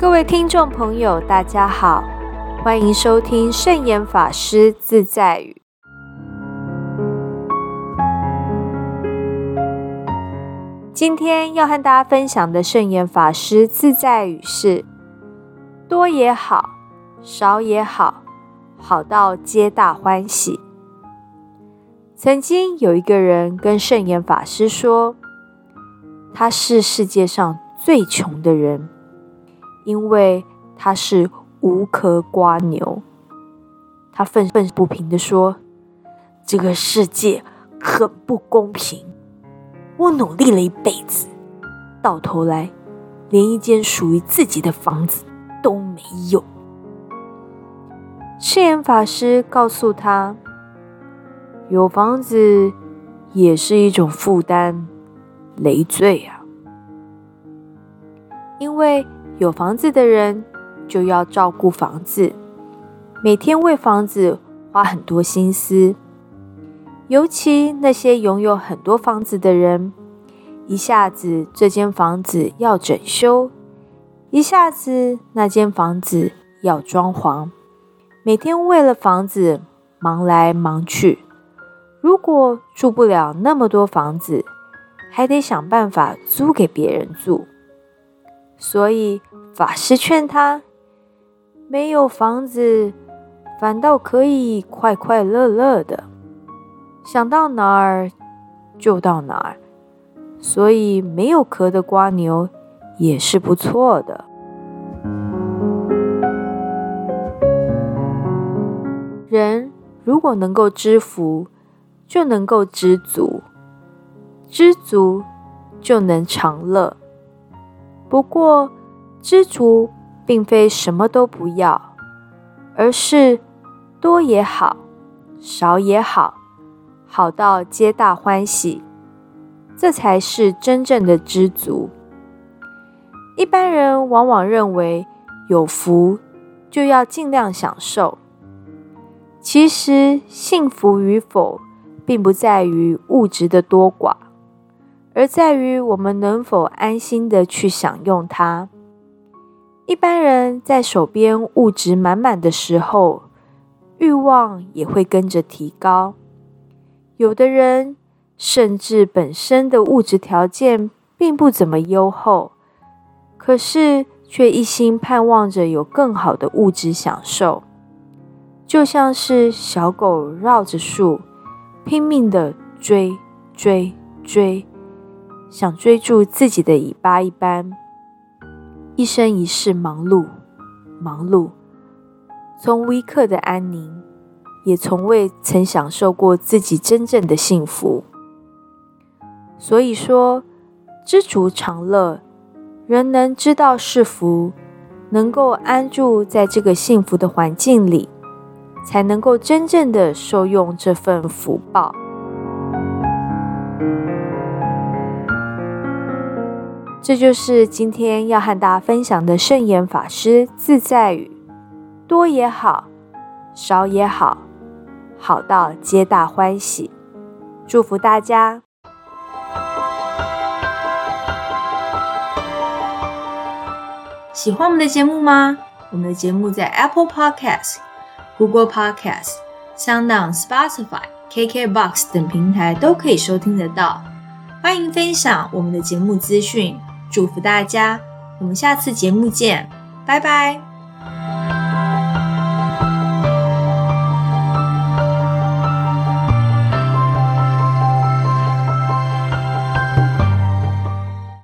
各位听众朋友，大家好，欢迎收听圣严法师自在语。今天要和大家分享的圣严法师自在语是：多也好，少也好，好到皆大欢喜。曾经有一个人跟圣严法师说，他是世界上最穷的人。因为他是无壳瓜牛，他愤愤不平的说：“这个世界很不公平，我努力了一辈子，到头来连一间属于自己的房子都没有。”赤眼法师告诉他：“有房子也是一种负担，累赘啊，因为。”有房子的人就要照顾房子，每天为房子花很多心思。尤其那些拥有很多房子的人，一下子这间房子要整修，一下子那间房子要装潢，每天为了房子忙来忙去。如果住不了那么多房子，还得想办法租给别人住，所以。法师劝他：“没有房子，反倒可以快快乐乐的，想到哪儿就到哪儿。所以没有壳的瓜牛也是不错的。人如果能够知福，就能够知足；知足就能长乐。不过。”知足并非什么都不要，而是多也好，少也好，好到皆大欢喜，这才是真正的知足。一般人往往认为有福就要尽量享受，其实幸福与否，并不在于物质的多寡，而在于我们能否安心的去享用它。一般人在手边物质满满的时候，欲望也会跟着提高。有的人甚至本身的物质条件并不怎么优厚，可是却一心盼望着有更好的物质享受，就像是小狗绕着树拼命的追追追，想追逐自己的尾巴一般。一生一世忙碌，忙碌，从无一刻的安宁，也从未曾享受过自己真正的幸福。所以说，知足常乐，人能知道是福，能够安住在这个幸福的环境里，才能够真正的受用这份福报。这就是今天要和大家分享的圣严法师自在语：多也好，少也好，好到皆大欢喜。祝福大家！喜欢我们的节目吗？我们的节目在 Apple Podcast、Google Podcast、SoundOn、Spotify、KKBox 等平台都可以收听得到。欢迎分享我们的节目资讯。祝福大家，我们下次节目见，拜拜。